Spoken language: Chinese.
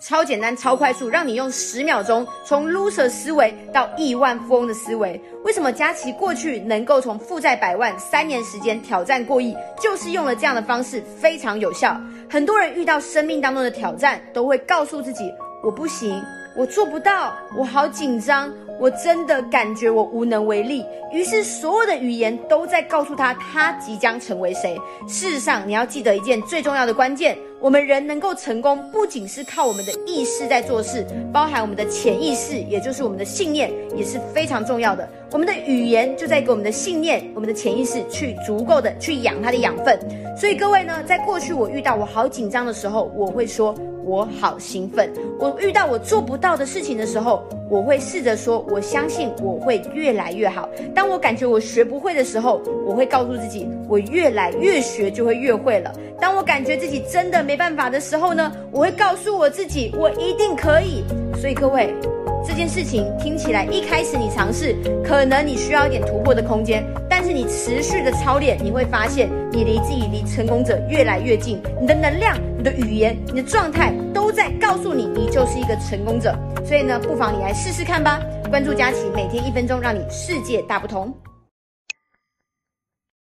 超简单、超快速，让你用十秒钟从 loser 思维到亿万富翁的思维。为什么佳琪过去能够从负债百万三年时间挑战过亿，就是用了这样的方式，非常有效。很多人遇到生命当中的挑战，都会告诉自己：我不行，我做不到，我好紧张。我真的感觉我无能为力，于是所有的语言都在告诉他，他即将成为谁。事实上，你要记得一件最重要的关键：我们人能够成功，不仅是靠我们的意识在做事，包含我们的潜意识，也就是我们的信念，也是非常重要的。我们的语言就在给我们的信念、我们的潜意识去足够的去养它的养分。所以各位呢，在过去我遇到我好紧张的时候，我会说。我好兴奋！我遇到我做不到的事情的时候，我会试着说：“我相信我会越来越好。”当我感觉我学不会的时候，我会告诉自己：“我越来越学就会越会了。”当我感觉自己真的没办法的时候呢，我会告诉我自己：“我一定可以。”所以各位。这件事情听起来一开始你尝试，可能你需要一点突破的空间，但是你持续的操练，你会发现你离自己离成功者越来越近。你的能量、你的语言、你的状态都在告诉你，你就是一个成功者。所以呢，不妨你来试试看吧。关注佳琪，每天一分钟，让你世界大不同。